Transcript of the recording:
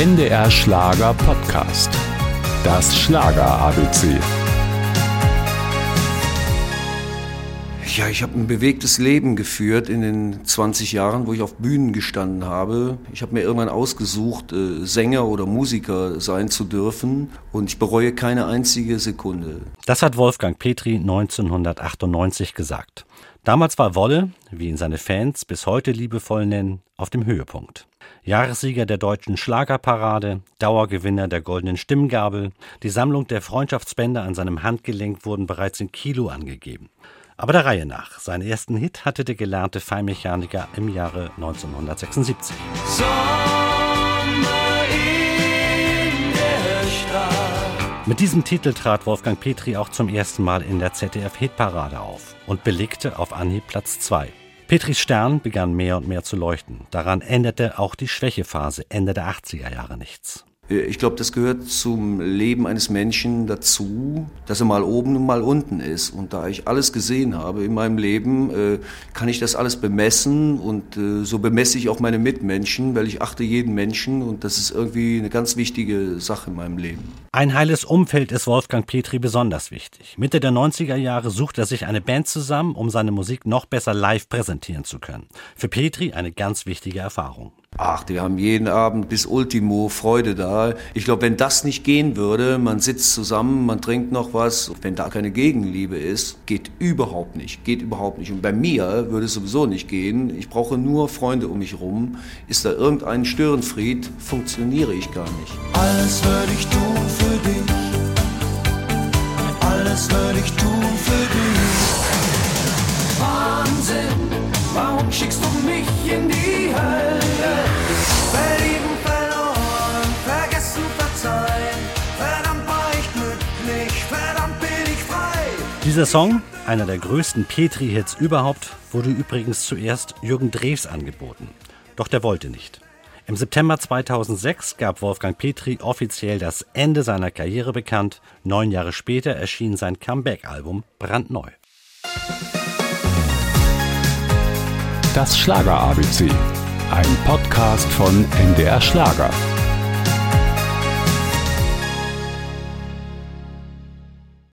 NDR Schlager Podcast. Das Schlager ABC. Ja, ich habe ein bewegtes Leben geführt in den 20 Jahren, wo ich auf Bühnen gestanden habe. Ich habe mir irgendwann ausgesucht, äh, Sänger oder Musiker sein zu dürfen und ich bereue keine einzige Sekunde. Das hat Wolfgang Petri 1998 gesagt. Damals war Wolle, wie ihn seine Fans bis heute liebevoll nennen, auf dem Höhepunkt. Jahressieger der deutschen Schlagerparade, Dauergewinner der goldenen Stimmgabel, die Sammlung der Freundschaftsbänder an seinem Handgelenk wurden bereits in Kilo angegeben. Aber der Reihe nach. Seinen ersten Hit hatte der gelernte Feinmechaniker im Jahre 1976. Mit diesem Titel trat Wolfgang Petri auch zum ersten Mal in der ZDF-Hitparade auf und belegte auf Anhieb Platz 2. Petris Stern begann mehr und mehr zu leuchten. Daran änderte auch die Schwächephase Ende der 80er Jahre nichts. Äh, ich glaube, das gehört zum Leben eines Menschen dazu, dass er mal oben und mal unten ist. Und da ich alles gesehen habe in meinem Leben, äh, kann ich das alles bemessen und äh, so bemesse ich auch meine Mitmenschen, weil ich achte jeden Menschen und das ist irgendwie eine ganz wichtige Sache in meinem Leben. Ein heiles Umfeld ist Wolfgang Petri besonders wichtig. Mitte der 90er Jahre sucht er sich eine Band zusammen, um seine Musik noch besser live präsentieren zu können. Für Petri eine ganz wichtige Erfahrung. Ach, die haben jeden Abend bis Ultimo Freude da. Ich glaube, wenn das nicht gehen würde, man sitzt zusammen, man trinkt noch was, wenn da keine Gegenliebe ist, geht überhaupt nicht, geht überhaupt nicht. Und bei mir würde es sowieso nicht gehen. Ich brauche nur Freunde um mich rum. Ist da irgendein Störenfried, funktioniere ich gar nicht. Alles würde ich tun für dich. Alles würde ich tun für dich. Wahnsinn, warum schickst du mich in die Hölle? Verzeihen. Verdammt war ich glücklich, verdammt bin ich frei. Dieser Song, einer der größten Petri-Hits überhaupt, wurde übrigens zuerst Jürgen Drews angeboten. Doch der wollte nicht. Im September 2006 gab Wolfgang Petri offiziell das Ende seiner Karriere bekannt. Neun Jahre später erschien sein Comeback-Album brandneu. Das Schlager ABC. Ein Podcast von NDR Schlager.